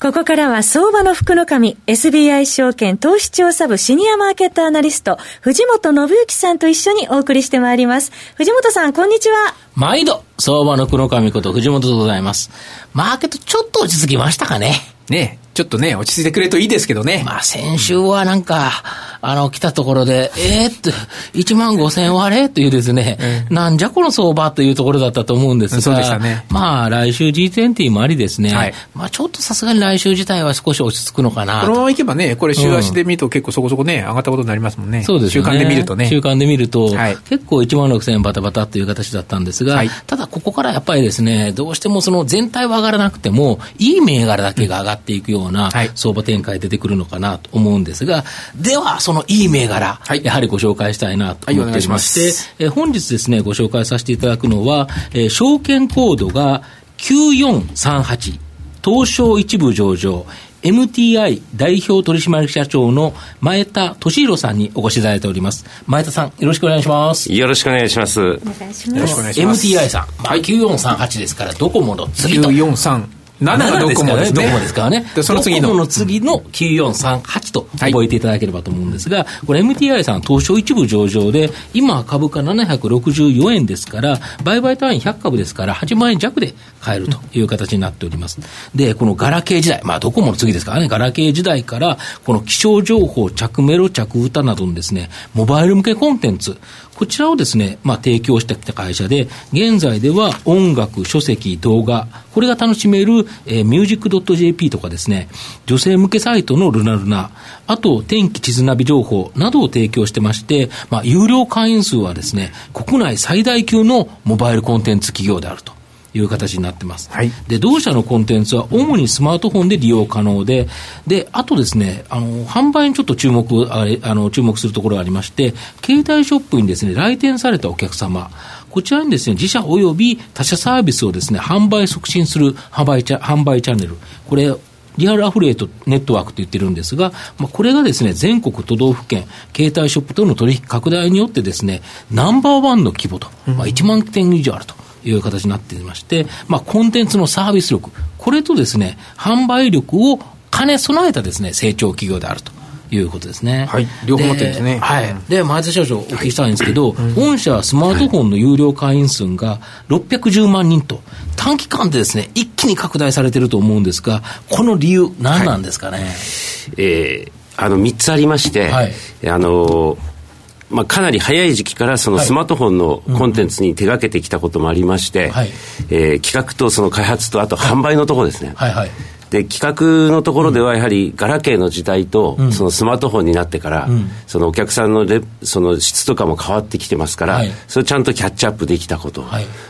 ここからは相場の福の神、SBI 証券投資調査部シニアマーケットアナリスト、藤本信之さんと一緒にお送りしてまいります。藤本さん、こんにちは。毎度、相場の福の神こと藤本でございます。マーケットちょっと落ち着きましたかね。ねちょっとね、落ち着いてくれるといいですけどね。まあ、先週はなんか、あの、来たところで、えー、って、1万5千割れというですね、うん、なんじゃこの相場というところだったと思うんですが、そうでしたね。まあ、来週 G20 もありですね、はい、まあ、ちょっとさすがに来週自体は少し落ち着くのかなこのままいけばね、これ週足で見ると結構そこそこね、上がったことになりますもんね。そうですね。週間で見るとね。週間で見ると、はい、結構1万6千円バタバタという形だったんですが、はい、ただここからやっぱりですね、どうしてもその全体は上がらなくても、いい銘柄だけが上がっていくような相場展開出てくるのかなと思うんですが、では、そのいい銘柄、はい、やはりご紹介したいなと思っておりまして、はい、え本日ですね、ご紹介させていただくのは、えー、証券コードが9438、東証一部上場、MTI 代表取締役社長の前田俊弘さんにお越しいただいております。前田さん、よろしくお願いします。よろしくお願いします。お願いします。よろしくお願いします。MTI さん、まあ、9438ですから、ドコモの次と。943 7がドコモですね。ドコモですからね。で、その次の。ドコモの次の9438と覚えていただければと思うんですが、はい、これ MTI さん東証一部上場で、今株価764円ですから、売買単位100株ですから、8万円弱で買えるという形になっております。で、このガラケー時代、まあドコモの次ですからね、ガラケー時代から、この気象情報、着メロ、着歌などのですね、モバイル向けコンテンツ、こちらをですね、まあ、提供してきた会社で、現在では音楽、書籍、動画、これが楽しめる、えー、ミュージック .jp とかですね、女性向けサイトのルナルナ、あと天気地図ナビ情報などを提供してまして、まあ、有料会員数はですね、国内最大級のモバイルコンテンツ企業であると。いう形になってます。はい、で、同社のコンテンツは主にスマートフォンで利用可能で、で、あとですね、あの、販売にちょっと注目、あれ、あの、注目するところがありまして、携帯ショップにですね、来店されたお客様、こちらにですね、自社及び他社サービスをですね、販売促進する販売チャ販売チャンネル、これ、リアルアフレートネットワークと言ってるんですが、まあ、これがですね、全国都道府県、携帯ショップとの取引拡大によってですね、ナンバーワンの規模と、まあ、1万店以上あると。いう形になっていまして、まあ、コンテンツのサービス力、これとですね、販売力を兼ね備えたですね、成長企業であると。いうことですね。はい。両方持ってるんですね。はい。で、前田社長お聞きしたいんですけど、はい、本社スマートフォンの有料会員数が610万人と、短期間でですね、一気に拡大されてると思うんですが、この理由、何なんですかね？はい、えー、あの、3つありまして、はい、あの、まあ、かなり早い時期からそのスマートフォンのコンテンツに手がけてきたこともありまして、はい、えー、企画とその開発とあと販売のところですね。はい、はい、で企画のところではやはりガラケーの時代とそのスマートフォンになってから、そのお客さんのレその質とかも変わってきてますから、それをちゃんとキャッチアップできたこと、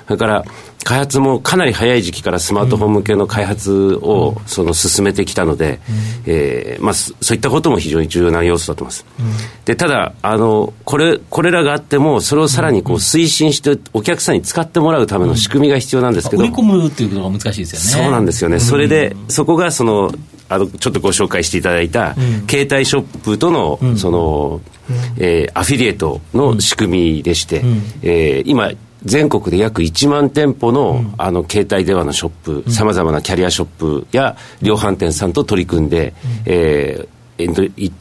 それから開発もかなり早い時期からスマートフォン向けの開発をその進めてきたので、えーまあ、そういったことも非常に重要な要素だと思います。でただあのこれこれらがあってもそれをさらにこう推進してお客さんに使ってもらうための仕組みが必要なんですけど、売り込むっていうことが難しいですよね。そうなんですよね。それでそこがそのあのちょっとご紹介していただいた、携帯ショップとの、その、えー、アフィリエイトの仕組みでして、えー、今全国で約1万店舗の,、あの携帯電話のショップさまざまなキャリアショップや量販店さんと取り組んで、えー、エンド一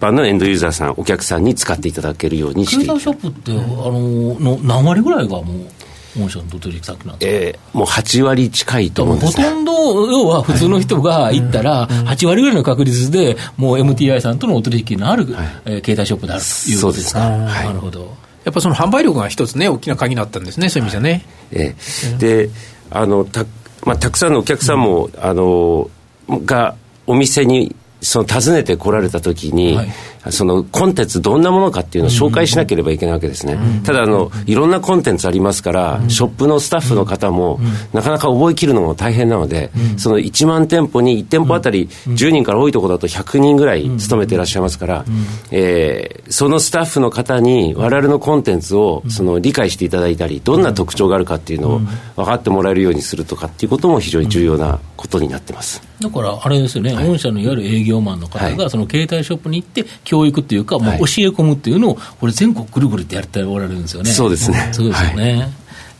般のエンドユーザーさんお客さんに使っていただけるようにして携帯ショップって、あのの何割ぐらいがもう御社の取引先なんですか、えー、もう8割近いと思うんですほとんど、要は普通の人が行ったら、8割ぐらいの確率で、もう MTI さんとのお取引のある、はい、えー、携帯ショップであるということですか？はい、なるほどやっぱその販売力が一つね、大きな鍵になったんですね、そういう意味じゃね。ええ、であのた,、まあ、たくさんのお客さんも、あのがお店にその訪ねてこられたときに、はい、そのコンテンツどんなものかっていうのを紹介しなければいけないわけですね。ただあの、いろんなコンテンツありますから、ショップのスタッフの方も、なかなか覚えきるのも大変なので、その1万店舗に1店舗あたり10人から多いところだと100人ぐらい勤めていらっしゃいますから、えー、そのスタッフの方に我々のコンテンツをその理解していただいたり、どんな特徴があるかっていうのを分かってもらえるようにするとかっていうことも非常に重要なことになってます。だからあれですよね、御社のいわゆる営業マンの方が、その携帯ショップに行って、教育っていうか、もう教え込むっていうのを、これ、全国ぐるぐるってやっておられるんですよね。そうですね。そうですよね。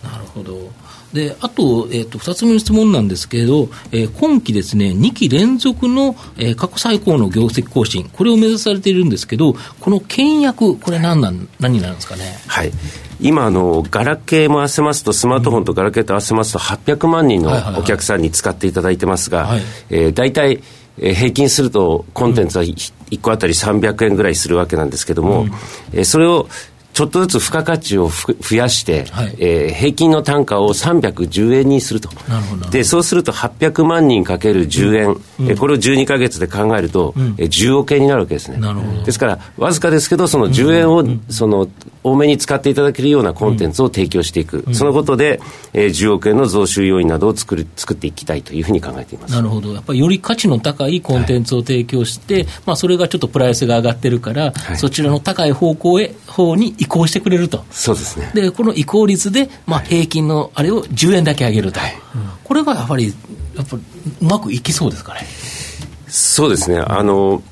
なるほど。であと,、えーと、2つ目の質問なんですけれど、えー、今期ですね、2期連続の、えー、過去最高の業績更新、これを目指されているんですけど、この倹約、これ何なん、何になるんですかね？はい今あの、ガラケーも合わせますと、スマートフォンとガラケーと合わせますと、800万人のお客さんに使っていただいてますが、大体、えー、平均するとコンテンツは1個あたり300円ぐらいするわけなんですけども、うん、えー、それをちょっとずつ付加価値を増やして、はい、えー、平均の単価を310円にすると。で、そうすると800万人かける10円、うん。うん、これを12か月で考えると、うん、え10億円になるわけですね。ですから、わずかですけど、その10円を、その、多めに使っていただけるようなコンテンツを提供していく。そのことで、えー、10億円の増収要因などを作る、作っていきたいというふうに考えています。なるほど。やっぱりより価値の高いコンテンツを提供して、はい、まあ、それがちょっとプライスが上がってるから、はい、そちらの高い方向へ、方に移行してくれると。そうですね。で、この移行率で、まあ、平均のあれを10円だけ上げると。はい、これがやっぱり、やっぱりうまくいきそうですかね。そうですね。あの、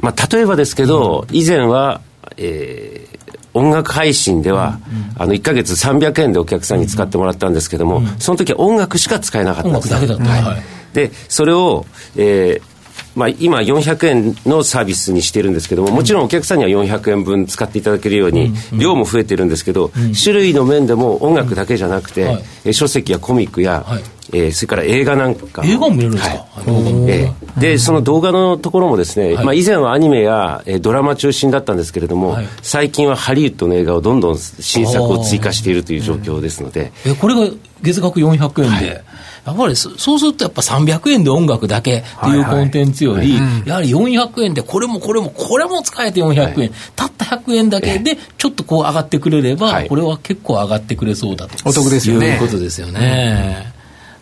まあ、例えばですけど、うん、以前は、えー、音楽配信では、うんうん、あの1か月300円でお客さんに使ってもらったんですけども、うん、その時は音楽しか使えなかったんです。音楽だけだった。はい、で、それを、えーまあ、今400円のサービスにしてるんですけども、もちろんお客さんには400円分使っていただけるように、量も増えてるんですけど、種類の面でも音楽だけじゃなくて、書籍やコミックや、えー、それから映画なんか映画も見れるんですか、はい。えー、でその動画のところもですね、はい、まあ、以前はアニメや、えー、ドラマ中心だったんですけれども、はい、最近はハリウッドの映画をどんどん新作を追加しているという状況ですので、えこれが月額400円で、やっぱりそうするとやっぱ300円で音楽だけっていうコンテンツより、やはり400円でこれもこれもこれも使えて400円、たった100円だけでちょっとこう上がってくれれば、これは結構上がってくれそうだとお得ですよね。いうことですよね。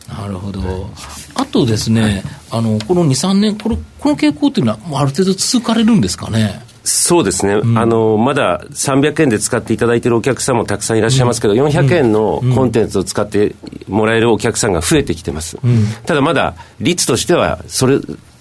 なるほど。あとですね、あのこの2、3年この、この傾向というのは、ある程度続かれるんですかね？そうですね、うん、あのまだ300円で使っていただいているお客さんもたくさんいらっしゃいますけど、うん、400円のコンテンツを使ってもらえるお客さんが増えてきてます、うん、ただまだ率としてはそれ、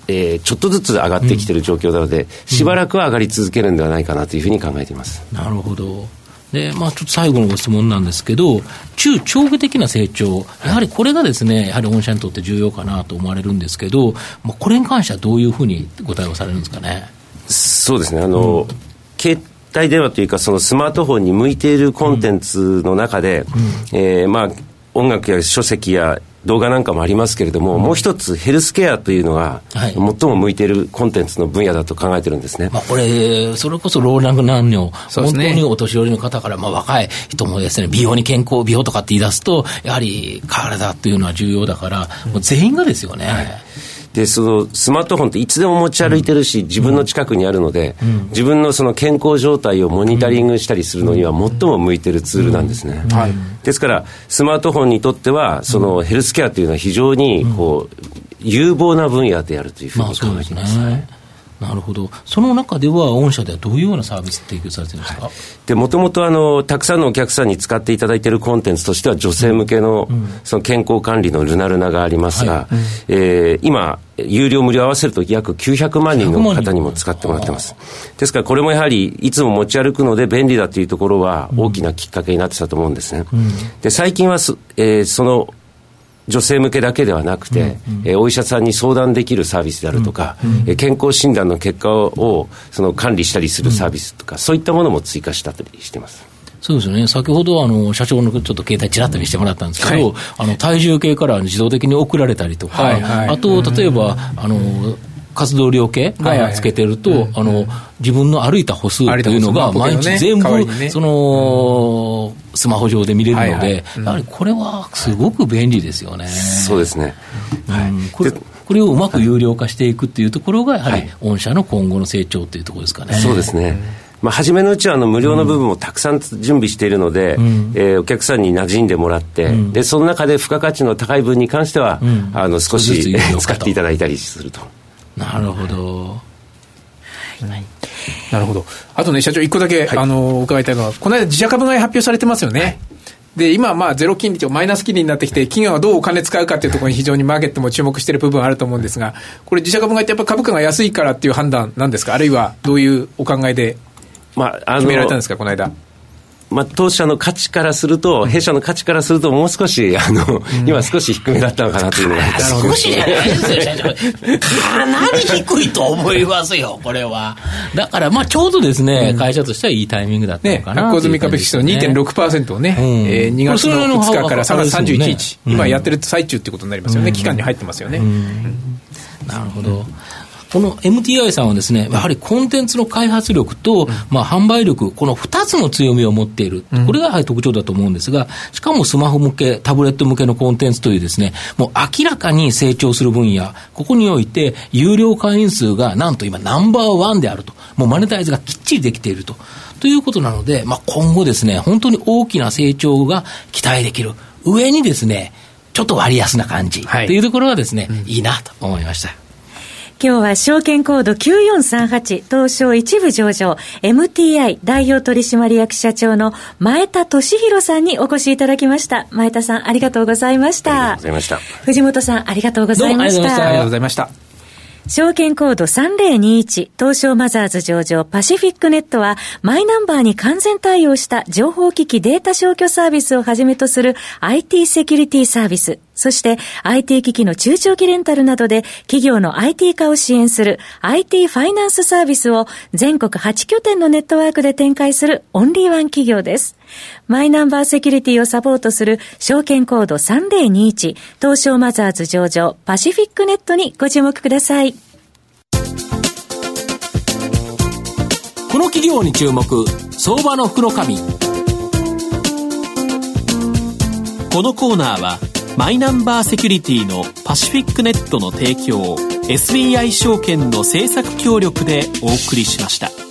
えー、ちょっとずつ上がってきている状況なので、しばらくは上がり続けるんではないかなというふうに考えています。なるほど。で、まあ、ちょっと最後のご質問なんですけど、中長期的な成長、やはりこれがですね、やはり御社にとって重要かなと思われるんですけど、まあ、これに関してはどういうふうにご対応されるんですかね？そうですね。あの、うん、携帯電話というかそのスマートフォンに向いているコンテンツの中で、うん、えー、まあ、音楽や書籍や動画なんかもありますけれども、うん、もう一つヘルスケアというのが、最も向いているコンテンツの分野だと考えてるんですね。まあ、これ、それこそ老若男女、ね、本当にお年寄りの方から、まあ、若い人もですね、美容に健康、美容とかって言い出すと、やはり体っていうのは重要だから、もう全員がですよね。はいで、そのスマートフォンっていつでも持ち歩いてるし、自分の近くにあるので、自分のその健康状態をモニタリングしたりするのには最も向いてるツールなんですね。ですから、スマートフォンにとっては、そのヘルスケアというのは非常にこう、有望な分野であるというふうに考えています。なるほど、その中では、御社ではどういうようなサービス提供されてるんですか、でもともとあのたくさんのお客さんに使っていただいているコンテンツとしては、女性向けの,、その健康管理のルナルナがありますが、はい、えー、今、有料無料合わせると約900万人の方にも使ってもらってます。ですから、これもやはりいつも持ち歩くので便利だというところは大きなきっかけになってたと思うんですね。うん、で最近はす、えー、その女性向けだけではなくて、うんうん、えー、お医者さんに相談できるサービスであるとか、うんうん、えー、健康診断の結果をその管理したりするサービスとか、うん、そういったものも追加したりしてます。そうですね。先ほど、あの、社長のちょっと携帯ちらっと見せてもらったんですけど、はい、あの、体重計から自動的に送られたりとか、はいはい、あと、例えば、あの、活動量計がつけてると、あの、自分の歩いた歩数というのが毎日全部、その、スマホ上で見れるので、やはりこれはすごく便利ですよね。そうですね。はい。これをうまく有料化していくっていうところが、やはり御社の今後の成長というところですかね。そうですね。まあ、初めのうちはあの無料の部分もたくさん準備しているので、うん、えー、お客さんに馴染んでもらって、うん、でその中で付加価値の高い分に関しては、うん、あの少し使っていただいたりすると。なるほど。はい、なるほど。あとね、社長、一個だけ、はい、あの伺いたいのは、この間、自社株買い発表されてますよね。はいで、今、まあ、ゼロ金利とマイナス金利になってきて、企業がどうお金使うかっていうところに非常にマーケットも注目している部分あると思うんですが、これ、自社株買いってやっぱ株価が安いからっていう判断なんですか、あるいはどういうお考えでまあ、決められたんですか、この間？まあ、当社の価値からすると、弊社の価値からすると、もう少し、あの、うん、今少し低めだったのかなというのが、少しじゃないですよ、かなり低いと思いますよ、これは。だから、まあ、ちょうどですね、うん、会社としてはいいタイミングだったのかな、ね、発行済み株式数の2.6%をね、うん、えー、2月の2日から3月31日、ね、今やってる最中っていうことになりますよね、期間に入ってますよね。なるほど。この MTI さんはですね、やはりコンテンツの開発力と、まあ、販売力、この2つの強みを持っている。これがやはり特徴だと思うんですが、しかもスマホ向け、タブレット向けのコンテンツというですね、もう明らかに成長する分野、ここにおいて、有料会員数がなんと今ナンバーワンであると。もうマネタイズがきっちりできていると。ということなので、まあ、今後ですね、本当に大きな成長が期待できる。上にですね、ちょっと割安な感じ、はい、というところがですね、うん、いいなと思いました。今日は証券コード9438東証一部上場 MTI 代表取締役社長の前田俊弘さんにお越しいただきました。前田さんありがとうございました。ありがとうございました。藤本さんありがとうございました。ありがとうございました。証券コード3021東証マザーズ上場パシフィックネットはマイナンバーに完全対応した情報機器データ消去サービスをはじめとする IT セキュリティサービス、そして IT 機器の中長期レンタルなどで企業の IT 化を支援する IT ファイナンスサービスを全国8拠点のネットワークで展開するオンリーワン企業です。マイナンバーセキュリティをサポートする証券コード3021東証マザーズ上場パシフィックネットにご注目ください。この企業に注目相場の福の神このコーナーはマイナンバーセキュリティのパシフィックネットの提供 SBI 証券の政策協力でお送りしました。